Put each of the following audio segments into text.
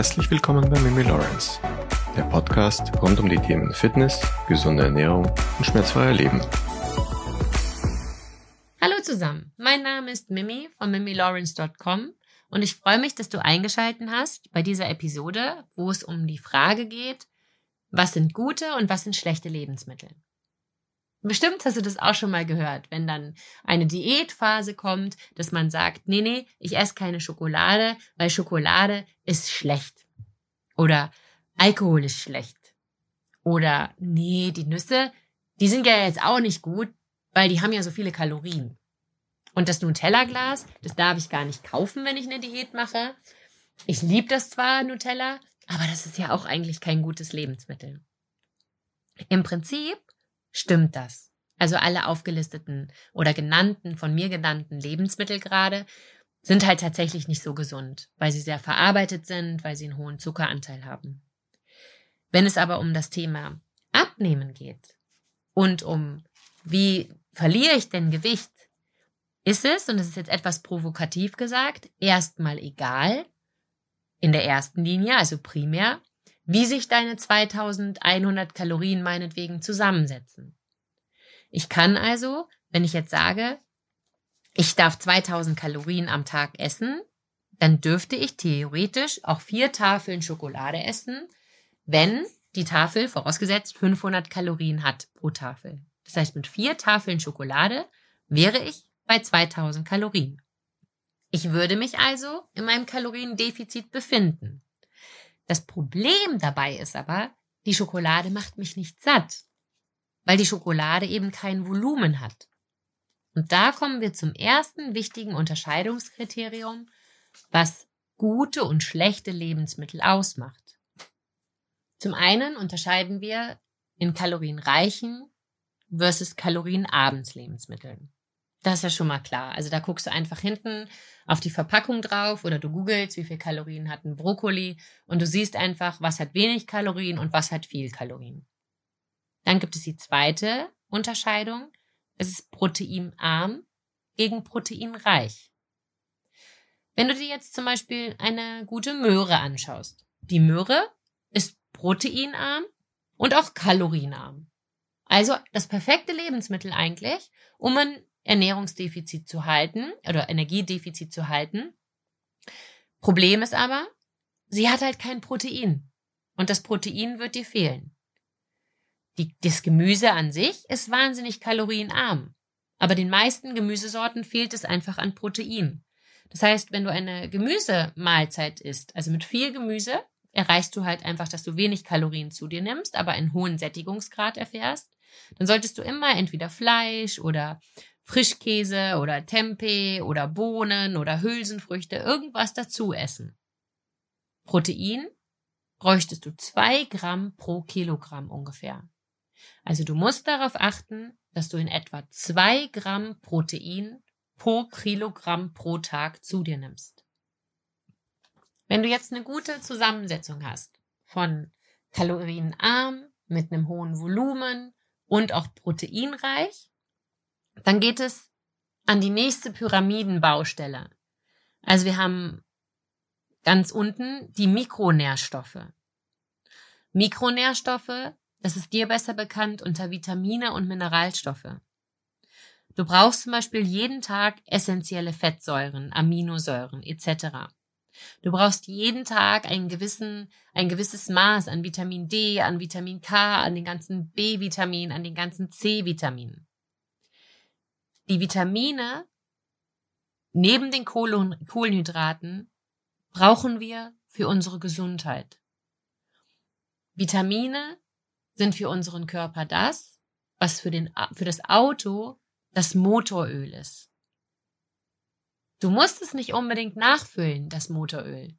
Herzlich willkommen bei Mimi Lawrence, der Podcast rund um die Themen Fitness, gesunde Ernährung und schmerzfreier Leben. Hallo zusammen, mein Name ist Mimi von mimilawrence.com und ich freue mich, dass du eingeschalten hast bei dieser Episode, wo es um die Frage geht, was sind gute und was sind schlechte Lebensmittel. Bestimmt hast du das auch schon mal gehört, wenn dann eine Diätphase kommt, dass man sagt, nee, nee, ich esse keine Schokolade, weil Schokolade ist schlecht. Oder Alkohol ist schlecht. Oder nee, die Nüsse, die sind ja jetzt auch nicht gut, weil die haben ja so viele Kalorien. Und das Nutella-Glas, das darf ich gar nicht kaufen, wenn ich eine Diät mache. Ich liebe das zwar, Nutella, aber das ist ja auch eigentlich kein gutes Lebensmittel. Im Prinzip stimmt das. Also alle aufgelisteten oder genannten, von mir genannten Lebensmittel gerade sind halt tatsächlich nicht so gesund, weil sie sehr verarbeitet sind, weil sie einen hohen Zuckeranteil haben. Wenn es aber um das Thema Abnehmen geht und um wie verliere ich denn Gewicht, ist es, und das ist jetzt etwas provokativ gesagt, erstmal egal, in der ersten Linie, also primär, wie sich deine 2100 Kalorien meinetwegen zusammensetzen. Ich kann also, wenn ich jetzt sage, ich darf 2000 Kalorien am Tag essen, dann dürfte ich theoretisch auch vier Tafeln Schokolade essen, wenn die Tafel vorausgesetzt 500 Kalorien hat pro Tafel. Das heißt, mit vier Tafeln Schokolade wäre ich bei 2000 Kalorien. Ich würde mich also in meinem Kaloriendefizit befinden. Das Problem dabei ist aber, die Schokolade macht mich nicht satt, weil die Schokolade eben kein Volumen hat. Und da kommen wir zum ersten wichtigen Unterscheidungskriterium, was gute und schlechte Lebensmittel ausmacht. Zum einen unterscheiden wir in kalorienreichen versus kalorienabends Lebensmitteln. Das ist ja schon mal klar. Also da guckst du einfach hinten auf die Verpackung drauf oder du googelst, wie viel Kalorien hat ein Brokkoli und du siehst einfach, was hat wenig Kalorien und was hat viel Kalorien. Dann gibt es die zweite Unterscheidung. Es ist proteinarm gegen proteinreich. Wenn du dir jetzt zum Beispiel eine gute Möhre anschaust. Die Möhre ist proteinarm und auch kalorienarm. Also das perfekte Lebensmittel eigentlich, um ein Ernährungsdefizit zu halten oder Energiedefizit zu halten. Problem ist aber, sie hat halt kein Protein. Und das Protein wird dir fehlen. Die, das Gemüse an sich ist wahnsinnig kalorienarm. Aber den meisten Gemüsesorten fehlt es einfach an Protein. Das heißt, wenn du eine Gemüsemahlzeit isst, also mit viel Gemüse, erreichst du halt einfach, dass du wenig Kalorien zu dir nimmst, aber einen hohen Sättigungsgrad erfährst. Dann solltest du immer entweder Fleisch oder Frischkäse oder Tempeh oder Bohnen oder Hülsenfrüchte, irgendwas dazu essen. Protein bräuchtest du zwei Gramm pro Kilogramm ungefähr. Also du musst darauf achten, dass du in etwa zwei Gramm Protein pro Kilogramm pro Tag zu dir nimmst. Wenn du jetzt eine gute Zusammensetzung hast von kalorienarm mit einem hohen Volumen und auch proteinreich, dann geht es an die nächste Pyramidenbaustelle. Also wir haben ganz unten die Mikronährstoffe. Mikronährstoffe, das ist dir besser bekannt unter Vitamine und Mineralstoffe. Du brauchst zum Beispiel jeden Tag essentielle Fettsäuren, Aminosäuren etc. Du brauchst jeden Tag einen gewissen, ein gewisses Maß an Vitamin D, an Vitamin K, an den ganzen B-Vitaminen, an den ganzen C-Vitaminen. Die Vitamine neben den Kohlenhydraten brauchen wir für unsere Gesundheit. Vitamine sind für unseren Körper das, was für, den, für das Auto das Motoröl ist. Du musst es nicht unbedingt nachfüllen, das Motoröl.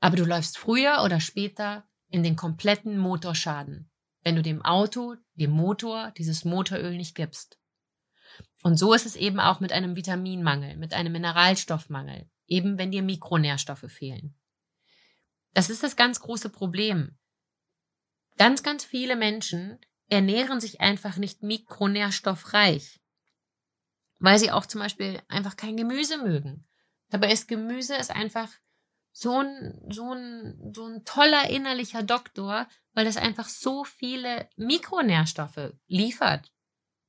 Aber du läufst früher oder später in den kompletten Motorschaden, wenn du dem Auto, dem Motor, dieses Motoröl nicht gibst. Und so ist es eben auch mit einem Vitaminmangel, mit einem Mineralstoffmangel, eben wenn dir Mikronährstoffe fehlen. Das ist das ganz große Problem. Ganz, ganz viele Menschen ernähren sich einfach nicht mikronährstoffreich, weil sie auch zum Beispiel einfach kein Gemüse mögen. Dabei ist Gemüse ist einfach so ein, so ein, so ein toller innerlicher Doktor, weil das einfach so viele Mikronährstoffe liefert.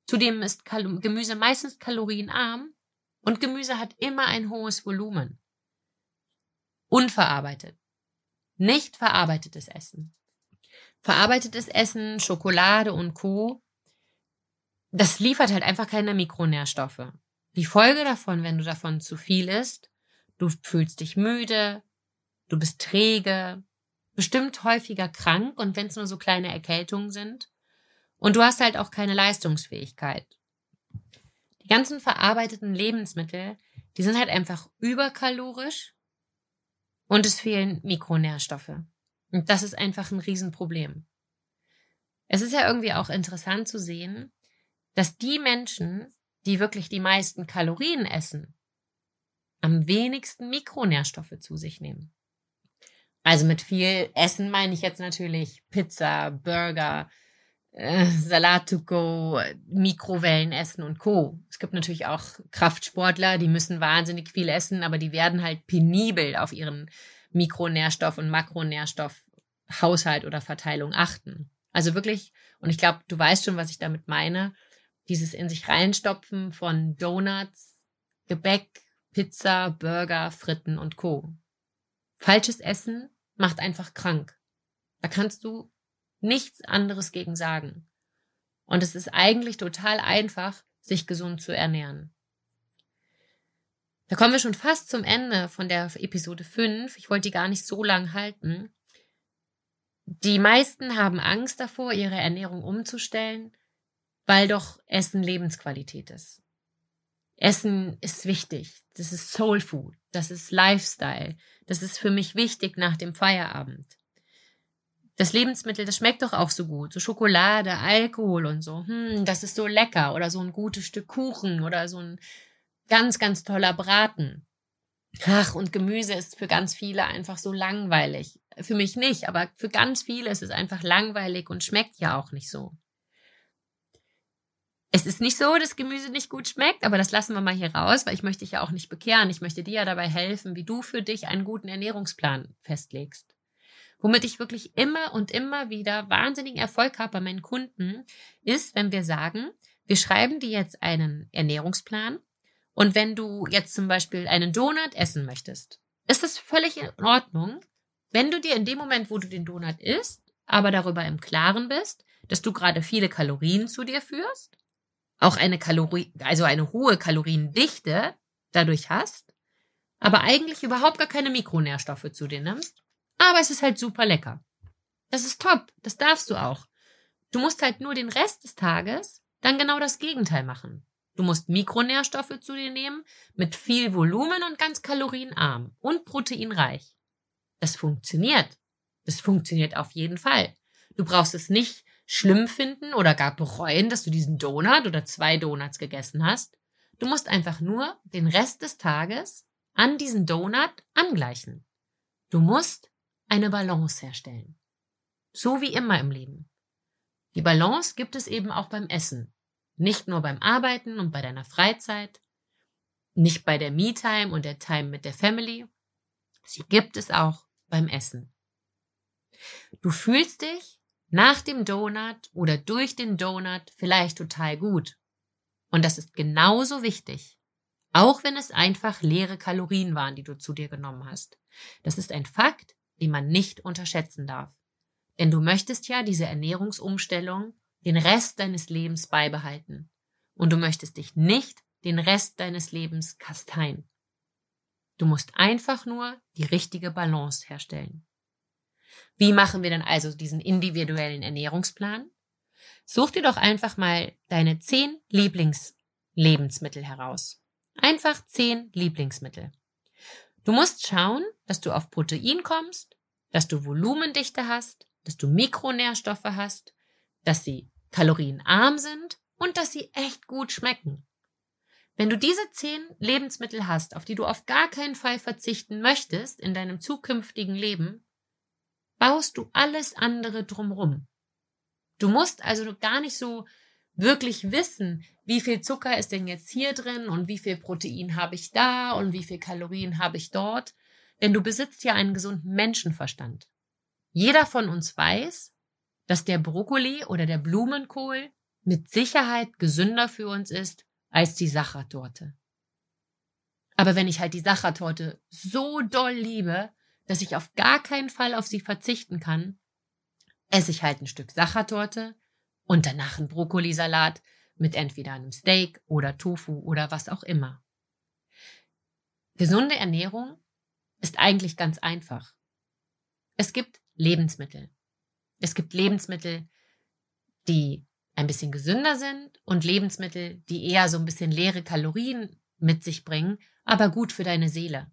Zudem ist Kal Gemüse meistens kalorienarm und Gemüse hat immer ein hohes Volumen. Unverarbeitet. Nicht verarbeitetes Essen. Verarbeitetes Essen, Schokolade und Co. Das liefert halt einfach keine Mikronährstoffe. Die Folge davon, wenn du davon zu viel isst, du fühlst dich müde, du bist träge, bestimmt häufiger krank und wenn es nur so kleine Erkältungen sind. Und du hast halt auch keine Leistungsfähigkeit. Die ganzen verarbeiteten Lebensmittel, die sind halt einfach überkalorisch und es fehlen Mikronährstoffe. Und das ist einfach ein Riesenproblem. Es ist ja irgendwie auch interessant zu sehen, dass die Menschen, die wirklich die meisten Kalorien essen, am wenigsten Mikronährstoffe zu sich nehmen. Also mit viel Essen meine ich jetzt natürlich Pizza, Burger, äh, Salat to go, Mikrowellenessen und Co. Es gibt natürlich auch Kraftsportler, die müssen wahnsinnig viel essen, aber die werden halt penibel auf ihren Mikronährstoff- und Makronährstoffhaushalt oder Verteilung achten. Also wirklich, und ich glaube, du weißt schon, was ich damit meine, dieses in sich reinstopfen von Donuts, Gebäck, Pizza, Burger, Fritten und Co. Falsches Essen macht einfach krank. Da kannst du nichts anderes gegen sagen. Und es ist eigentlich total einfach, sich gesund zu ernähren. Da kommen wir schon fast zum Ende von der Episode 5. Ich wollte die gar nicht so lang halten. Die meisten haben Angst davor, ihre Ernährung umzustellen, weil doch Essen Lebensqualität ist. Essen ist wichtig. Das ist Soul Food. Das ist Lifestyle. Das ist für mich wichtig nach dem Feierabend das Lebensmittel, das schmeckt doch auch so gut. So Schokolade, Alkohol und so. Hm, das ist so lecker. Oder so ein gutes Stück Kuchen oder so ein ganz, ganz toller Braten. Ach, und Gemüse ist für ganz viele einfach so langweilig. Für mich nicht, aber für ganz viele ist es einfach langweilig und schmeckt ja auch nicht so. Es ist nicht so, dass Gemüse nicht gut schmeckt, aber das lassen wir mal hier raus, weil ich möchte dich ja auch nicht bekehren. Ich möchte dir ja dabei helfen, wie du für dich einen guten Ernährungsplan festlegst. Womit ich wirklich immer und immer wieder wahnsinnigen Erfolg habe bei meinen Kunden, ist, wenn wir sagen, wir schreiben dir jetzt einen Ernährungsplan. Und wenn du jetzt zum Beispiel einen Donut essen möchtest, ist das völlig in Ordnung, wenn du dir in dem Moment, wo du den Donut isst, aber darüber im Klaren bist, dass du gerade viele Kalorien zu dir führst, auch eine Kalorie, also eine hohe Kaloriendichte dadurch hast, aber eigentlich überhaupt gar keine Mikronährstoffe zu dir nimmst aber es ist halt super lecker. Das ist top. Das darfst du auch. Du musst halt nur den Rest des Tages dann genau das Gegenteil machen. Du musst Mikronährstoffe zu dir nehmen, mit viel Volumen und ganz kalorienarm und proteinreich. Das funktioniert. Das funktioniert auf jeden Fall. Du brauchst es nicht schlimm finden oder gar bereuen, dass du diesen Donut oder zwei Donuts gegessen hast. Du musst einfach nur den Rest des Tages an diesen Donut angleichen. Du musst eine Balance herstellen. So wie immer im Leben. Die Balance gibt es eben auch beim Essen. Nicht nur beim Arbeiten und bei deiner Freizeit, nicht bei der Me-Time und der Time mit der Family. Sie gibt es auch beim Essen. Du fühlst dich nach dem Donut oder durch den Donut vielleicht total gut. Und das ist genauso wichtig. Auch wenn es einfach leere Kalorien waren, die du zu dir genommen hast. Das ist ein Fakt, die man nicht unterschätzen darf. Denn du möchtest ja diese Ernährungsumstellung den Rest deines Lebens beibehalten. Und du möchtest dich nicht den Rest deines Lebens kasteien. Du musst einfach nur die richtige Balance herstellen. Wie machen wir denn also diesen individuellen Ernährungsplan? Such dir doch einfach mal deine zehn Lieblingslebensmittel heraus. Einfach zehn Lieblingsmittel. Du musst schauen, dass du auf Protein kommst, dass du Volumendichte hast, dass du Mikronährstoffe hast, dass sie kalorienarm sind und dass sie echt gut schmecken. Wenn du diese zehn Lebensmittel hast, auf die du auf gar keinen Fall verzichten möchtest in deinem zukünftigen Leben, baust du alles andere drumrum. Du musst also gar nicht so wirklich wissen, wie viel Zucker ist denn jetzt hier drin und wie viel Protein habe ich da und wie viel Kalorien habe ich dort. Denn du besitzt ja einen gesunden Menschenverstand. Jeder von uns weiß, dass der Brokkoli oder der Blumenkohl mit Sicherheit gesünder für uns ist als die Sachertorte. Aber wenn ich halt die Sachertorte so doll liebe, dass ich auf gar keinen Fall auf sie verzichten kann, esse ich halt ein Stück Sachertorte und danach einen Brokkolisalat mit entweder einem Steak oder Tofu oder was auch immer. Gesunde Ernährung ist eigentlich ganz einfach. Es gibt Lebensmittel. Es gibt Lebensmittel, die ein bisschen gesünder sind und Lebensmittel, die eher so ein bisschen leere Kalorien mit sich bringen, aber gut für deine Seele.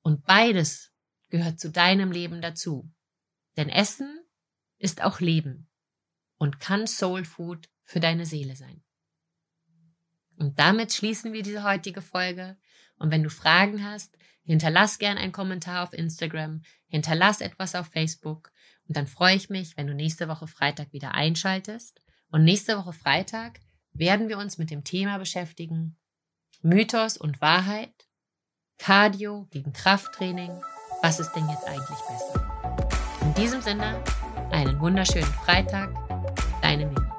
Und beides gehört zu deinem Leben dazu. Denn Essen ist auch Leben und kann Soul Food für deine Seele sein. Und damit schließen wir diese heutige Folge. Und wenn du Fragen hast, hinterlass gern einen Kommentar auf Instagram, hinterlass etwas auf Facebook und dann freue ich mich, wenn du nächste Woche Freitag wieder einschaltest. Und nächste Woche Freitag werden wir uns mit dem Thema beschäftigen Mythos und Wahrheit, Cardio gegen Krafttraining, was ist denn jetzt eigentlich besser? In diesem Sinne, einen wunderschönen Freitag, deine.